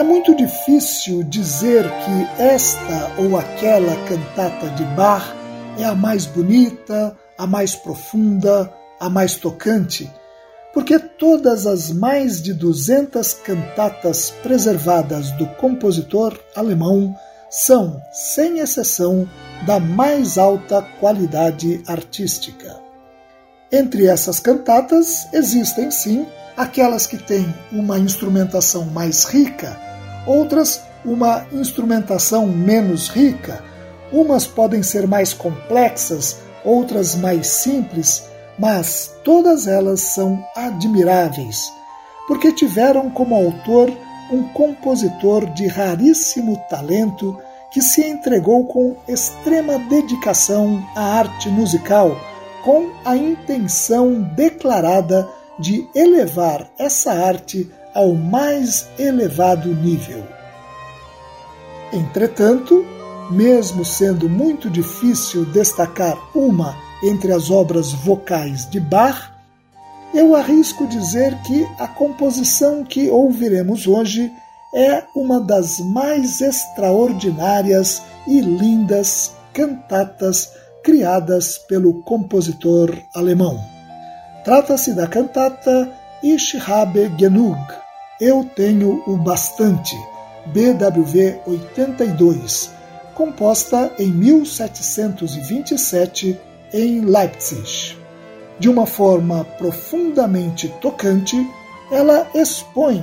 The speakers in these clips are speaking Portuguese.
É muito difícil dizer que esta ou aquela cantata de Bach é a mais bonita, a mais profunda, a mais tocante, porque todas as mais de 200 cantatas preservadas do compositor alemão são, sem exceção, da mais alta qualidade artística. Entre essas cantatas existem sim aquelas que têm uma instrumentação mais rica outras uma instrumentação menos rica. Umas podem ser mais complexas, outras mais simples, mas todas elas são admiráveis, porque tiveram como autor um compositor de raríssimo talento que se entregou com extrema dedicação à arte musical, com a intenção declarada de elevar essa arte ao mais elevado nível. Entretanto, mesmo sendo muito difícil destacar uma entre as obras vocais de Bach, eu arrisco dizer que a composição que ouviremos hoje é uma das mais extraordinárias e lindas cantatas criadas pelo compositor alemão. Trata-se da cantata Ich habe genug, Eu Tenho o Bastante, BWV 82, composta em 1727 em Leipzig. De uma forma profundamente tocante, ela expõe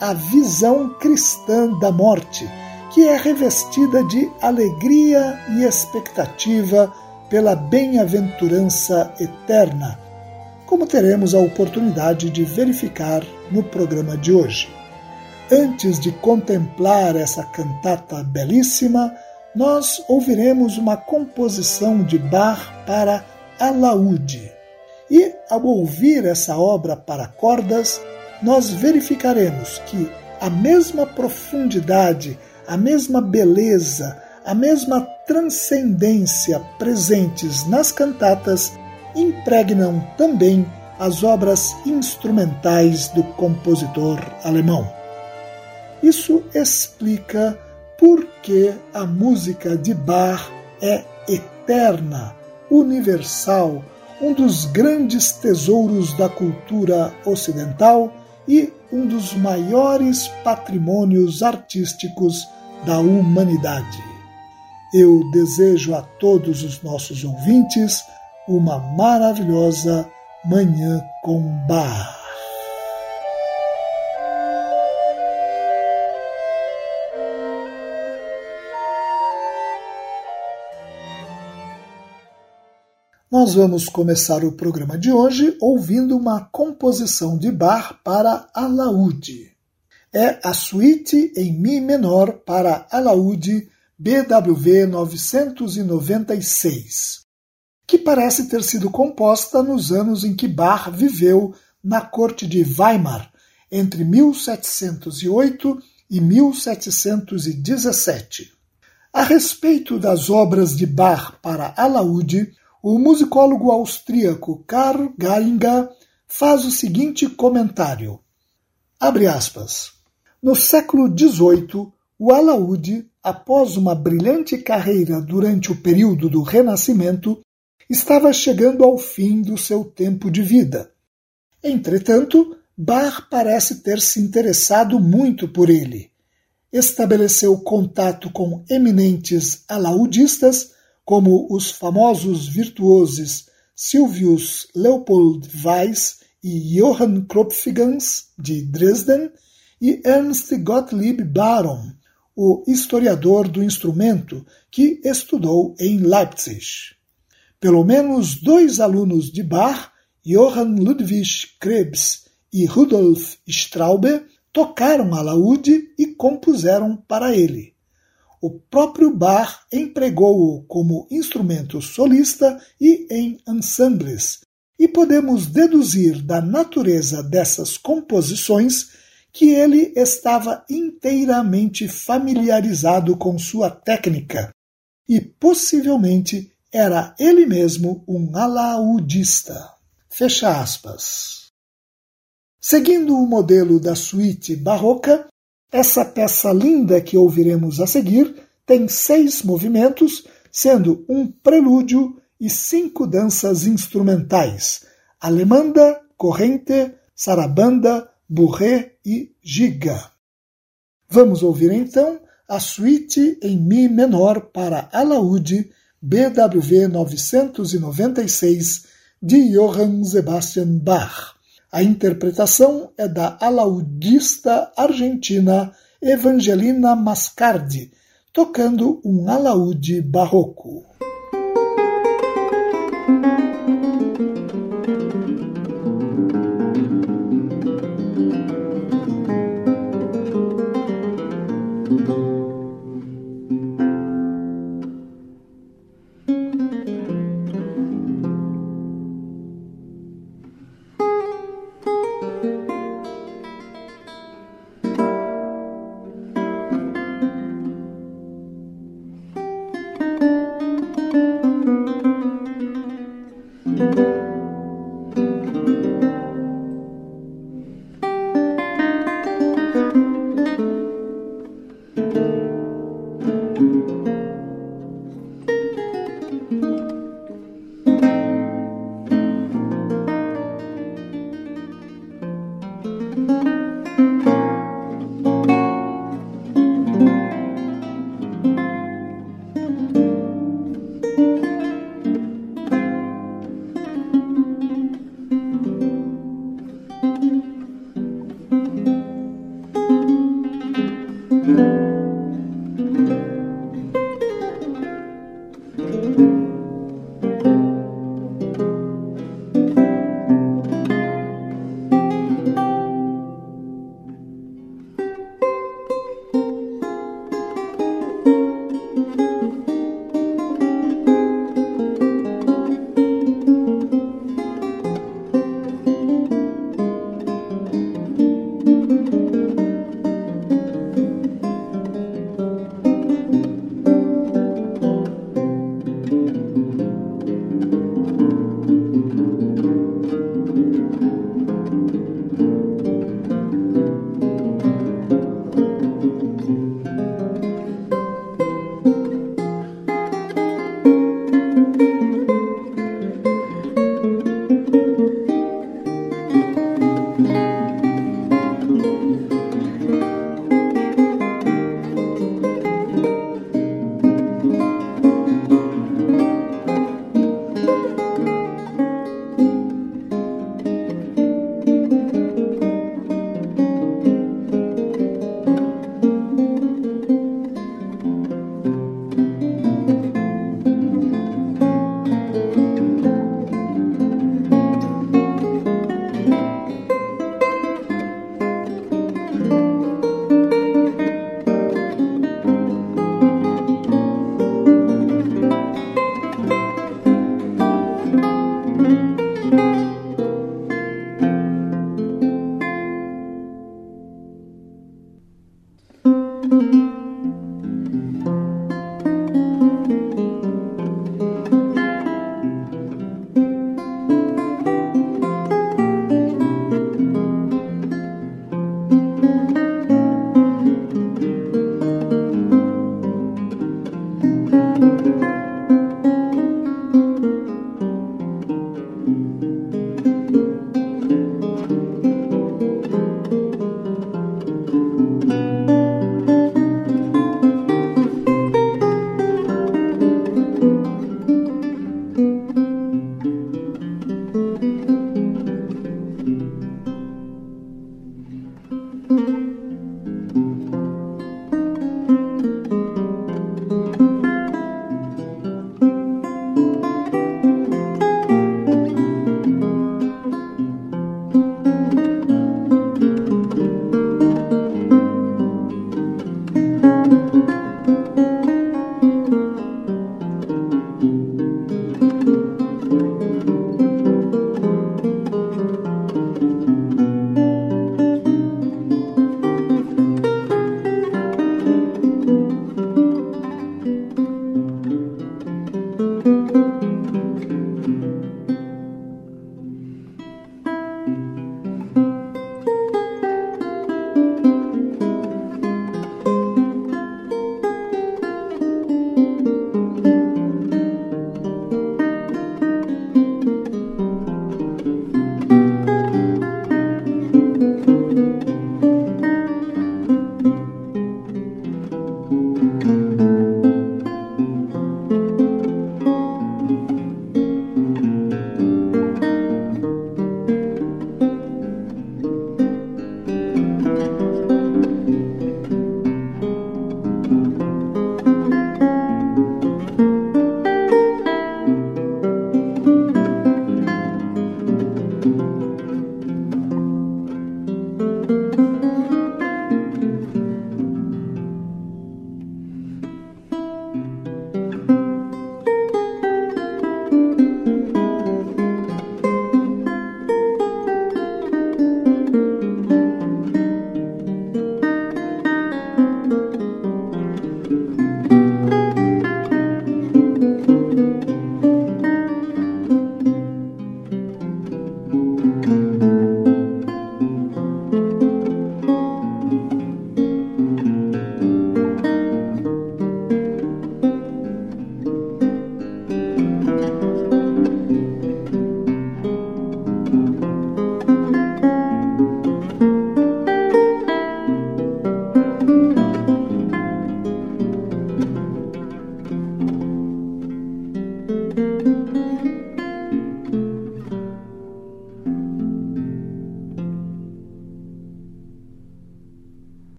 a visão cristã da morte, que é revestida de alegria e expectativa pela bem-aventurança eterna como teremos a oportunidade de verificar no programa de hoje. Antes de contemplar essa cantata belíssima, nós ouviremos uma composição de Bach para alaúde. E, ao ouvir essa obra para cordas, nós verificaremos que a mesma profundidade, a mesma beleza, a mesma transcendência presentes nas cantatas impregnam também as obras instrumentais do compositor alemão. Isso explica por que a música de Bach é eterna, universal, um dos grandes tesouros da cultura ocidental e um dos maiores patrimônios artísticos da humanidade. Eu desejo a todos os nossos ouvintes uma maravilhosa Manhã com Bar. Nós vamos começar o programa de hoje ouvindo uma composição de Bar para alaúde. É a suíte em Mi menor para alaúde BWV 996 que parece ter sido composta nos anos em que Bach viveu na corte de Weimar, entre 1708 e 1717. A respeito das obras de Bach para alaúde, o musicólogo austríaco Karl Geiger faz o seguinte comentário. Abre aspas. No século XVIII, o alaúde, após uma brilhante carreira durante o período do Renascimento, estava chegando ao fim do seu tempo de vida. Entretanto, Bach parece ter se interessado muito por ele. Estabeleceu contato com eminentes alaudistas, como os famosos virtuosos Silvius Leopold Weiss e Johann Kropfgans, de Dresden, e Ernst Gottlieb Baron, o historiador do instrumento que estudou em Leipzig. Pelo menos dois alunos de Bach, Johann Ludwig Krebs e Rudolf Straube, tocaram alaúde e compuseram para ele. O próprio Bach empregou-o como instrumento solista e em ensembles, e podemos deduzir da natureza dessas composições que ele estava inteiramente familiarizado com sua técnica e possivelmente era ele mesmo um alaudista. Fecha aspas. Seguindo o modelo da suíte barroca, essa peça linda que ouviremos a seguir tem seis movimentos, sendo um prelúdio e cinco danças instrumentais: alemanda, corrente, sarabanda, burré e giga. Vamos ouvir então a suíte em Mi menor para alaúde BWV 996 de Johann Sebastian Bach. A interpretação é da alaudista argentina Evangelina Mascardi, tocando um alaúde barroco.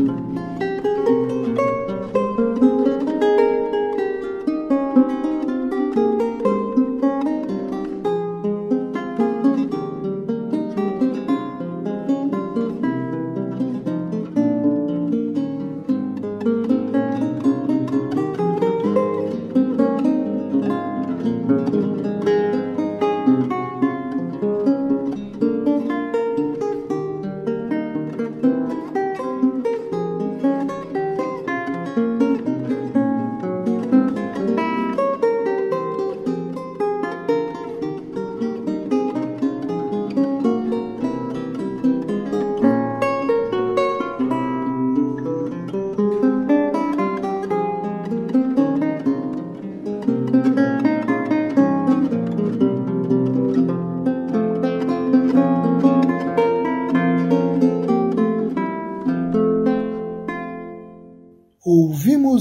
Música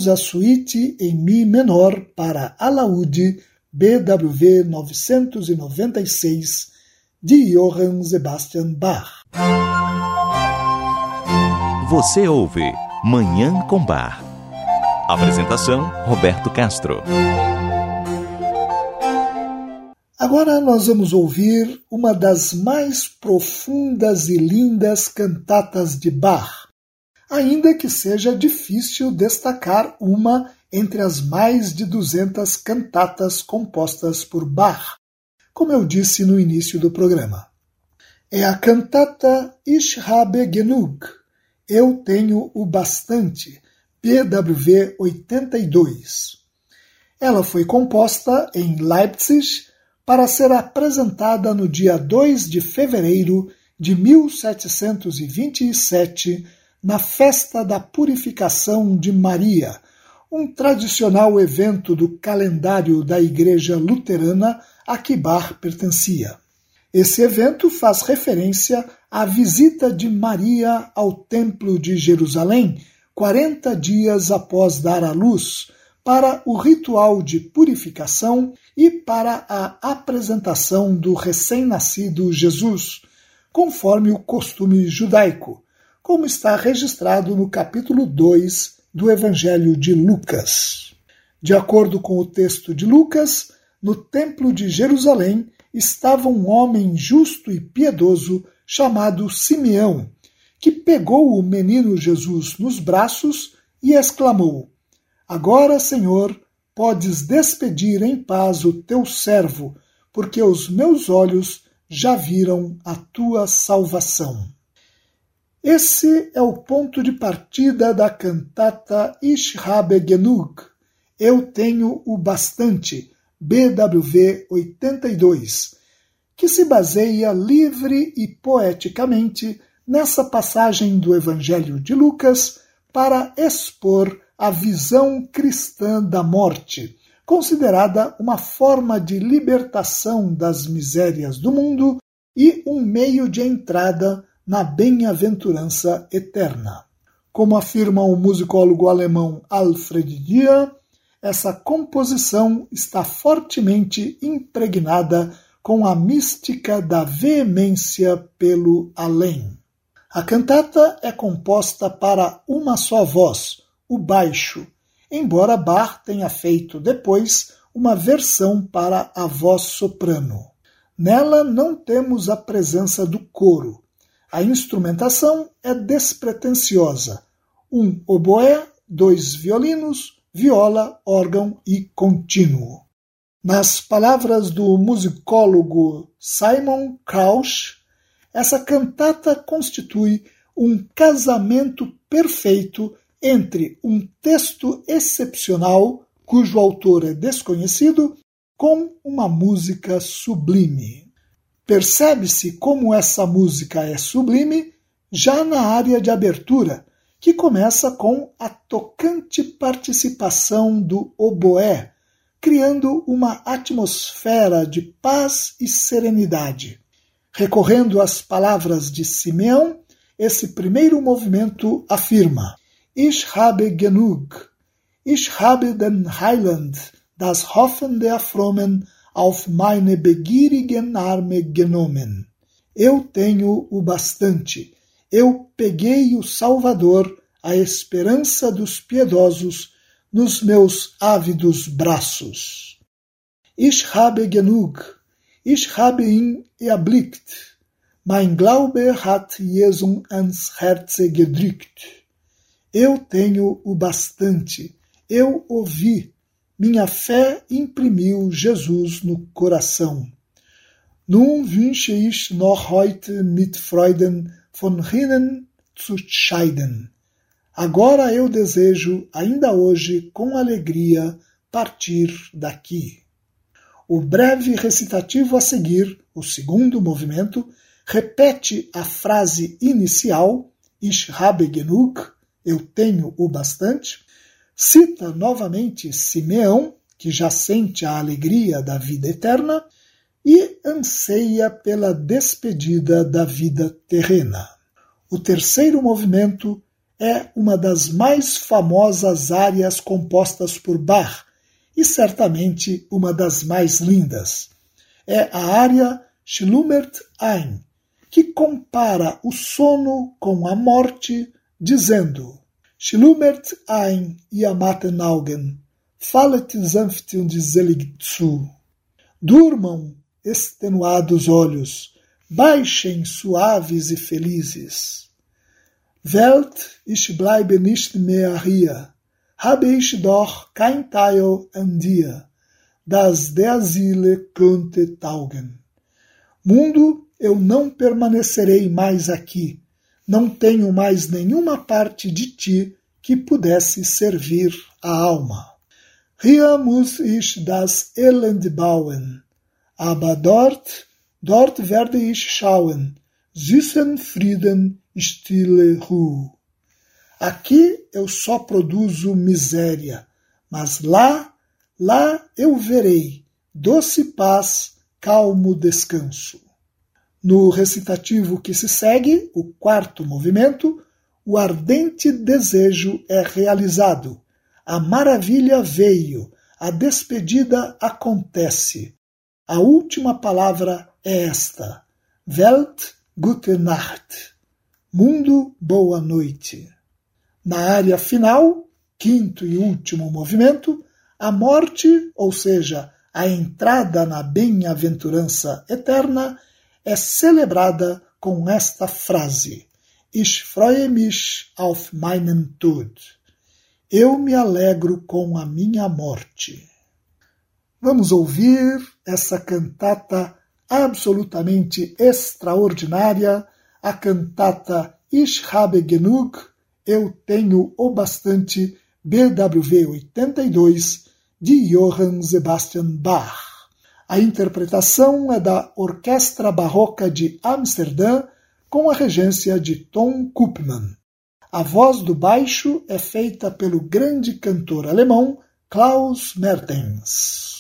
a suíte em Mi menor para alaúde BWV 996 de Johann Sebastian Bach. Você ouve Manhã com Bar. Apresentação Roberto Castro. Agora nós vamos ouvir uma das mais profundas e lindas cantatas de Bach, ainda que seja difícil destacar uma entre as mais de 200 cantatas compostas por Bach, como eu disse no início do programa. É a cantata Ich habe genug, Eu Tenho o Bastante, BWV 82. Ela foi composta em Leipzig para ser apresentada no dia 2 de fevereiro de 1727 na Festa da Purificação de Maria, um tradicional evento do calendário da Igreja Luterana a que Bar pertencia. Esse evento faz referência à visita de Maria ao Templo de Jerusalém, 40 dias após dar à luz, para o ritual de purificação e para a apresentação do recém-nascido Jesus, conforme o costume judaico, como está registrado no capítulo 2 do Evangelho de Lucas. De acordo com o texto de Lucas, no Templo de Jerusalém estava um homem justo e piedoso chamado Simeão, que pegou o menino Jesus nos braços e exclamou: Agora, Senhor, podes despedir em paz o teu servo, porque os meus olhos já viram a tua salvação. Esse é o ponto de partida da cantata Ich habe genug, Eu Tenho o Bastante, BWV 82, que se baseia livre e poeticamente nessa passagem do Evangelho de Lucas para expor a visão cristã da morte, considerada uma forma de libertação das misérias do mundo e um meio de entrada na bem-aventurança eterna. Como afirma o musicólogo alemão Alfred Dia, essa composição está fortemente impregnada com a mística da veemência pelo além. A cantata é composta para uma só voz, o baixo, embora Bach tenha feito depois uma versão para a voz soprano. Nela não temos a presença do coro, a instrumentação é despretensiosa: um oboé, dois violinos, viola, órgão e contínuo. Nas palavras do musicólogo Simon Krausch, essa cantata constitui um casamento perfeito entre um texto excepcional, cujo autor é desconhecido, com uma música sublime. Percebe-se como essa música é sublime já na área de abertura, que começa com a tocante participação do oboé, criando uma atmosfera de paz e serenidade. Recorrendo às palavras de Simeão, esse primeiro movimento afirma: Ich habe genug, ich habe den Heiland, das Hoffen der Frommen auf meine begierigen Arme genommen. Eu tenho o bastante. Eu peguei o Salvador, a esperança dos piedosos, nos meus ávidos braços. Ich habe genug. Ich habe ihn erblickt. Mein Glaube hat Jesus ans Herze gedrückt. Eu tenho o bastante. Eu ouvi minha fé imprimiu Jesus no coração. Nun wünsche ich noch heute mit Freuden von hinnen zu scheiden. Agora eu desejo, ainda hoje, com alegria, partir daqui. O breve recitativo a seguir, o segundo movimento, repete a frase inicial, Ich habe genug, eu tenho o bastante, cita novamente Simeão, que já sente a alegria da vida eterna, e anseia pela despedida da vida terrena. O terceiro movimento é uma das mais famosas áreas compostas por Bach e certamente uma das mais lindas. É a área Schlummert ein, que compara o sono com a morte, dizendo: Schlummert ein, ihr Augen, fallet sanft und selig zu. Durmam, extenuados olhos, baixem suaves e felizes. Welt, ich bleibe nicht mehr hier, habe ich doch kein Teil an dir, das der Seele könnte taugen. Mundo, eu não permanecerei mais aqui, não tenho mais nenhuma parte de ti que pudesse servir a alma. Hier muss ich das Elend bauen, aber dort, dort werde ich schauen, süßen Frieden, stille Ruhe. Aqui eu só produzo miséria, mas lá, lá eu verei doce paz, calmo descanso. No recitativo que se segue, o quarto movimento, o ardente desejo é realizado. A maravilha veio, a despedida acontece. A última palavra é esta: Welt, gute Nacht. Mundo, boa noite. Na área final, quinto e último movimento, a morte, ou seja, a entrada na bem-aventurança eterna, é celebrada com esta frase: Ich freue mich auf meinen Tod. Eu me alegro com a minha morte. Vamos ouvir essa cantata absolutamente extraordinária, a cantata Ich habe genug, Eu tenho o bastante, BWV 82, de Johann Sebastian Bach. A interpretação é da Orquestra Barroca de Amsterdã, com a regência de Tom Koopman. A voz do baixo é feita pelo grande cantor alemão Klaus Mertens.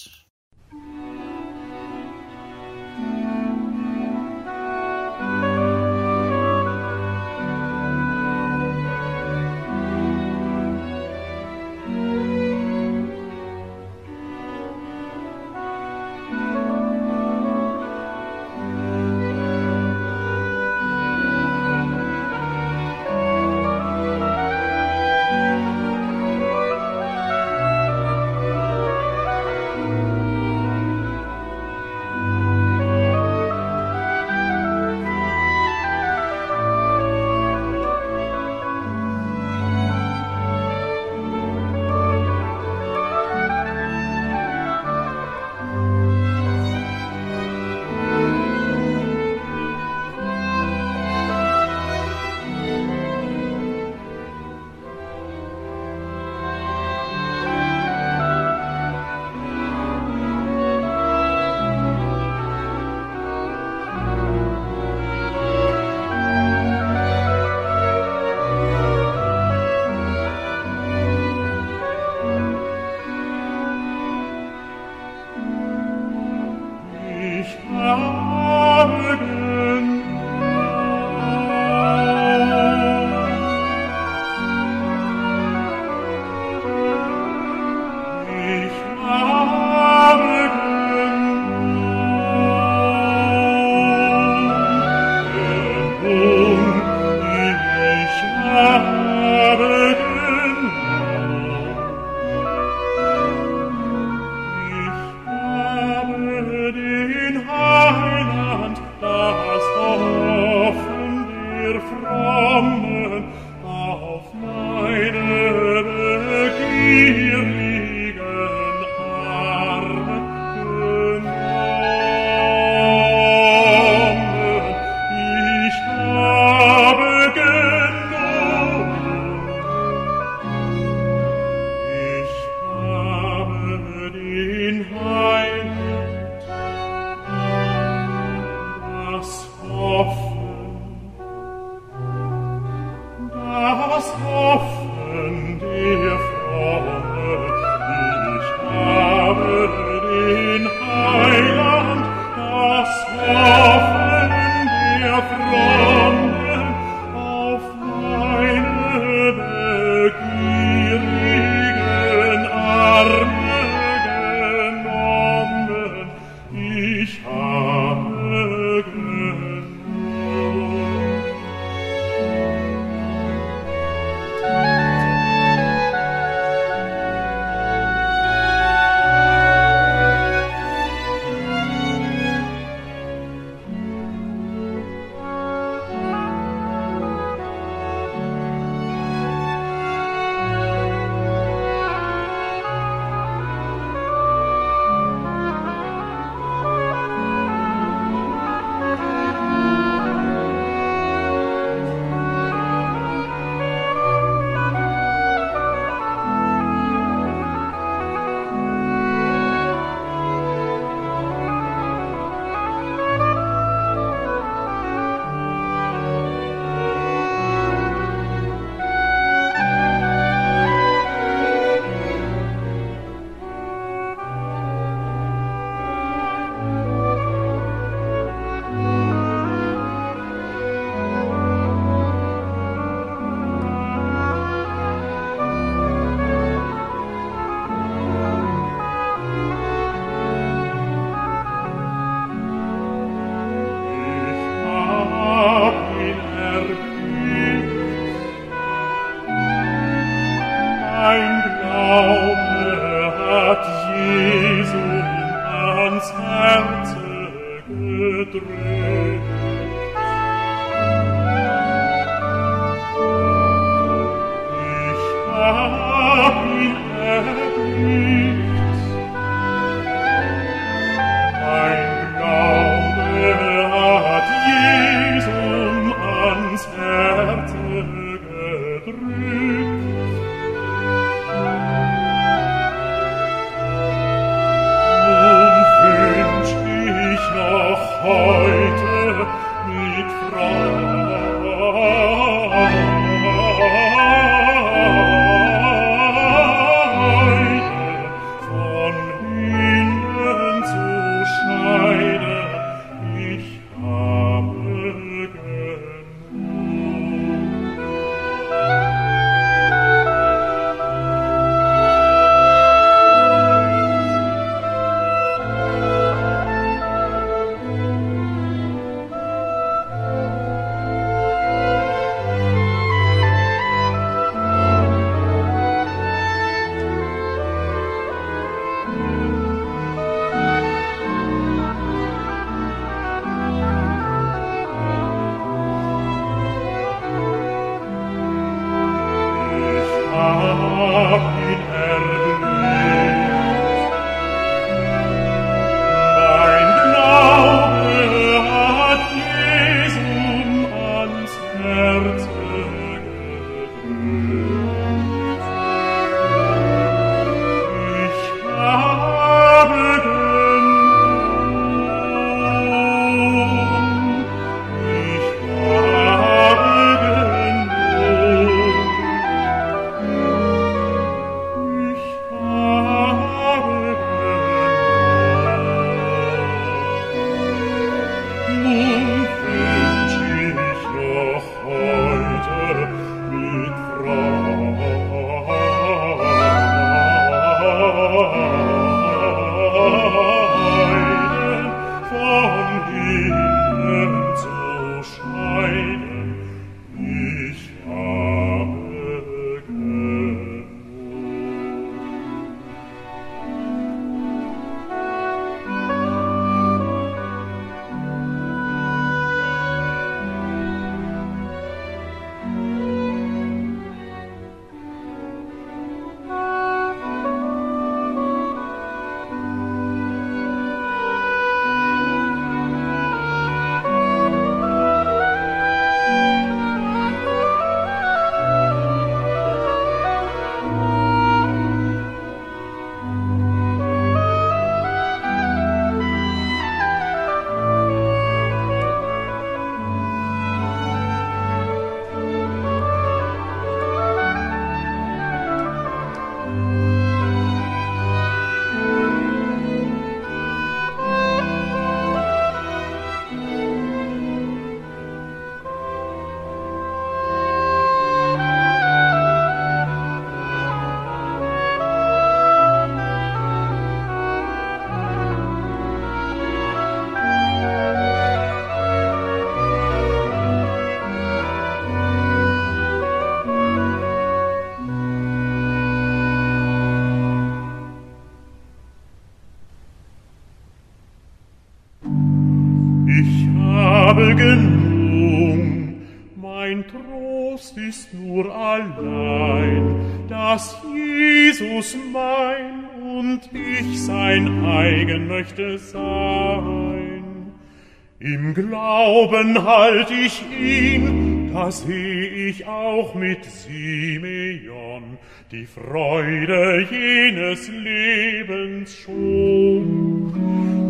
Glauben halt ich ihn, da seh ich auch mit Simeon die Freude jenes Lebens schon.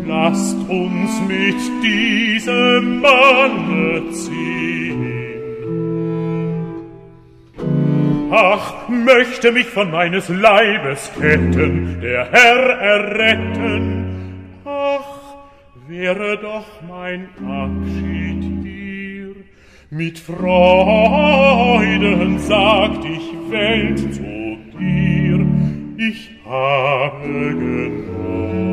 Lasst uns mit diesem Manne ziehen. Ach, möchte mich von meines Leibes Ketten der Herr erretten. Ach, wäre doch mein Abschied. Mit Freuden sagt ich Welt zu dir, ich habe genug.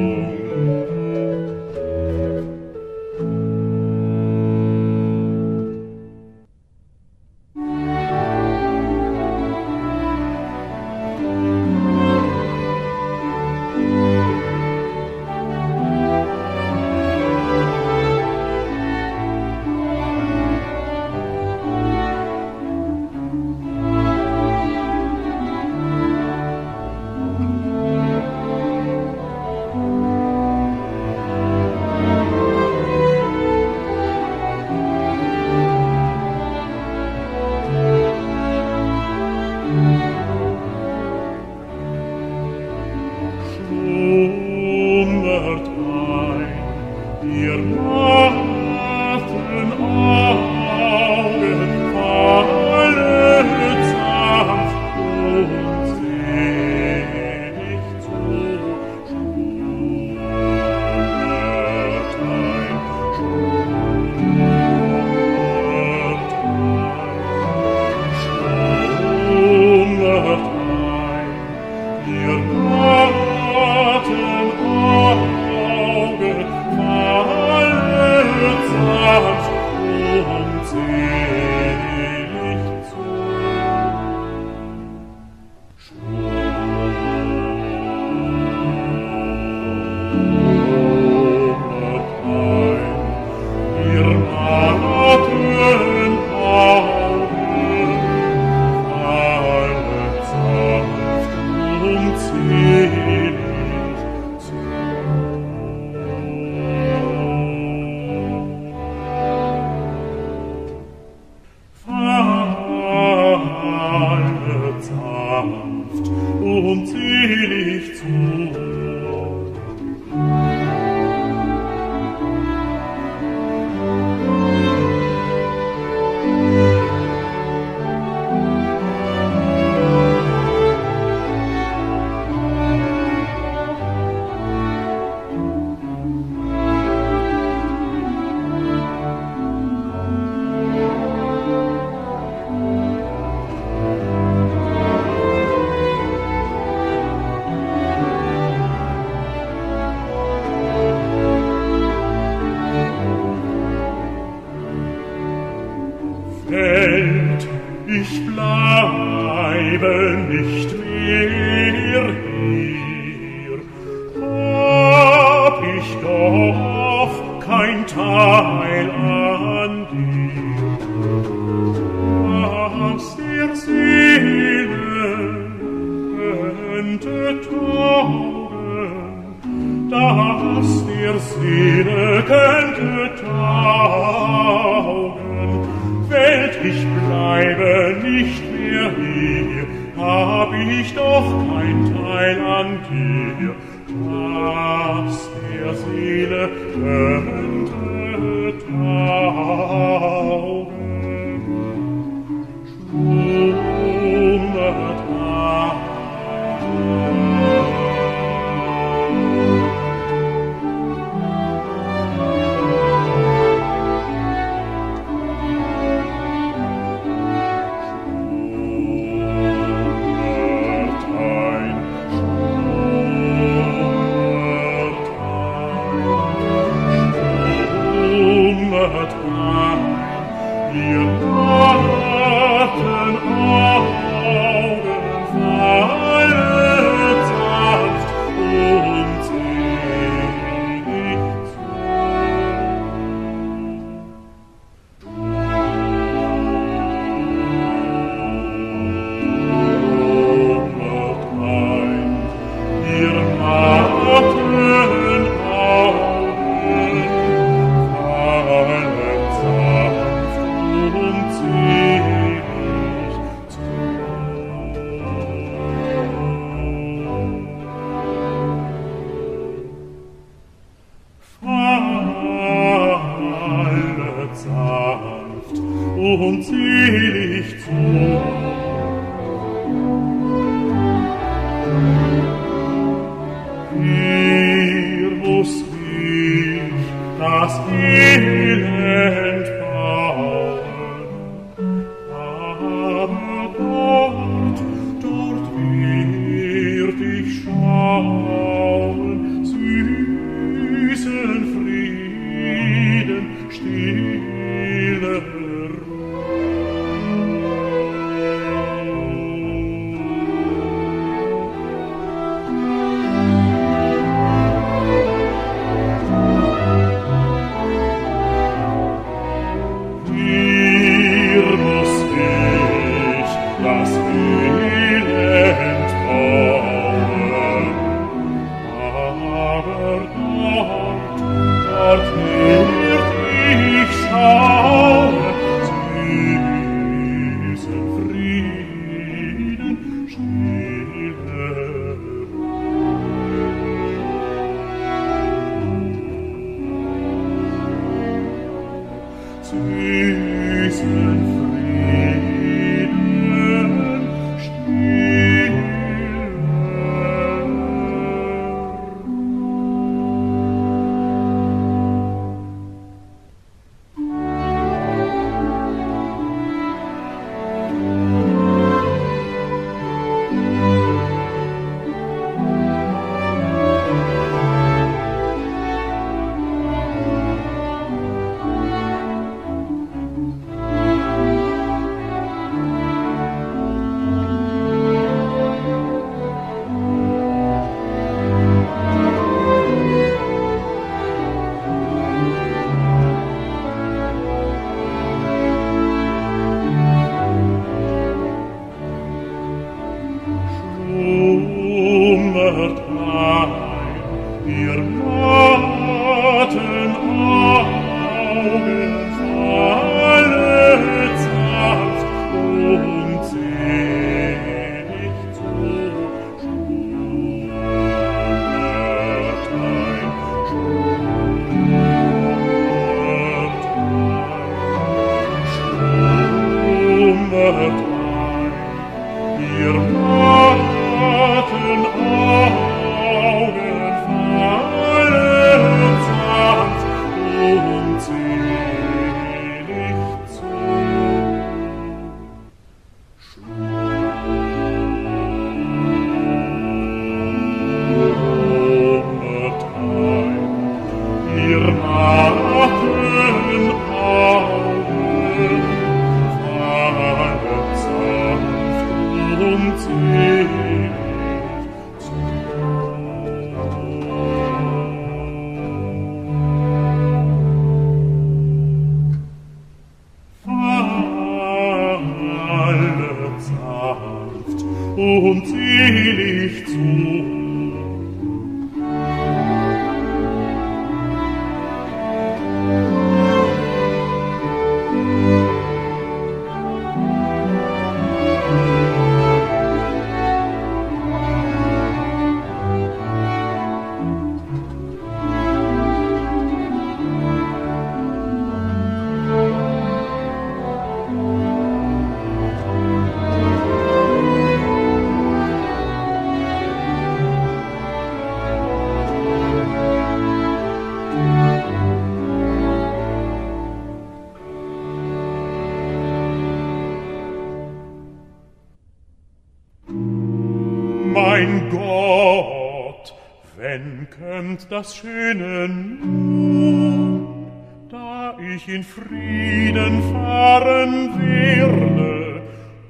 mein Gott, wenn kömmt das schöne nun, da ich in Frieden fahren werde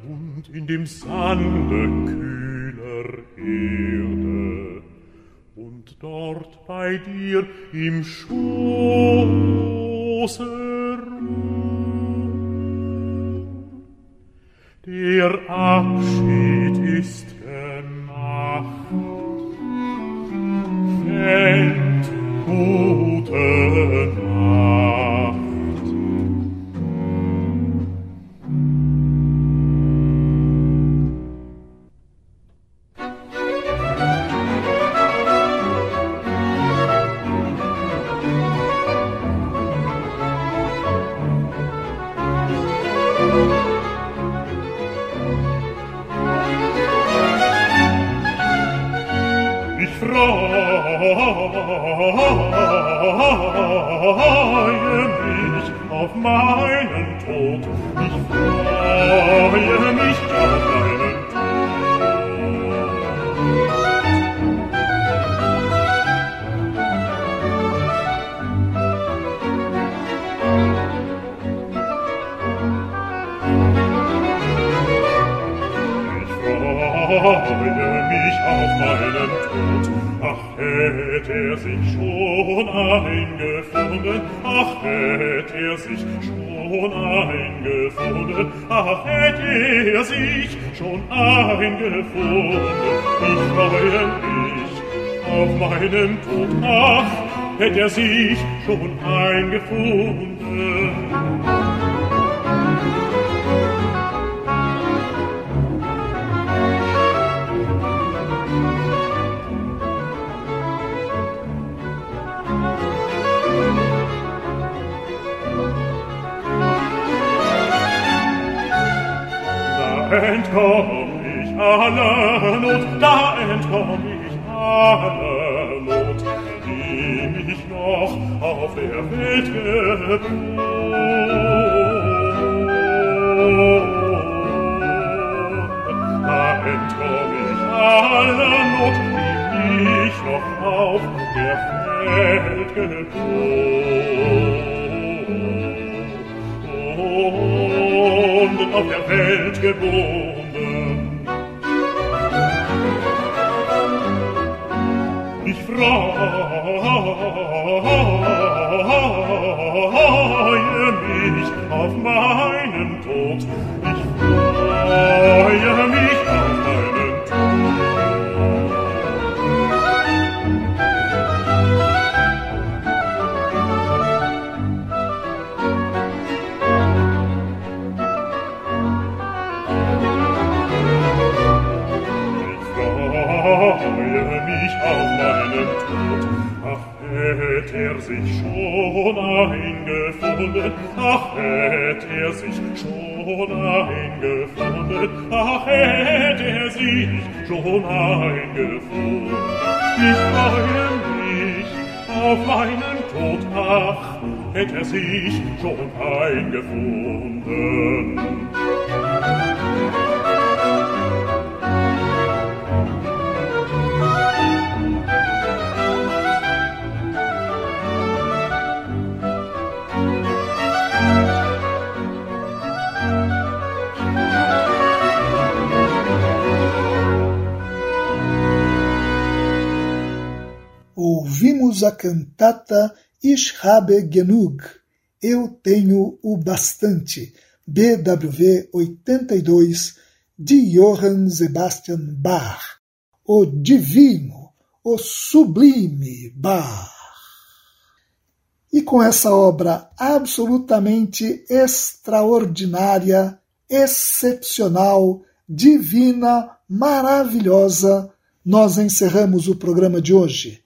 und in dem Sande kühler Erde und dort bei dir im Schoße ruhen. Der Abschied ist Oh. Schon eingefunden. Ich freue mich auf meinen Tod, ach, hätt er sich schon eingefunden. entkomm alle Not, da entkomm ich alle Not, die mich noch auf der Welt geboren. Da entkomm ich alle Not, die mich noch auf der Welt geboren. Und auf der Welt geboren. freue mich auf meinen Tod, schon eingefunden, ach hätt er sich schon eingefunden, ach hätt er sich schon eingefunden. Ich freue mich auf meinen Tod, ach hätt er sich schon eingefunden. Ouvimos a cantata Ich habe genug, Eu tenho o bastante, BWV 82, de Johann Sebastian Bach, o divino, o sublime Bach. E com essa obra absolutamente extraordinária, excepcional, divina, maravilhosa, nós encerramos o programa de hoje.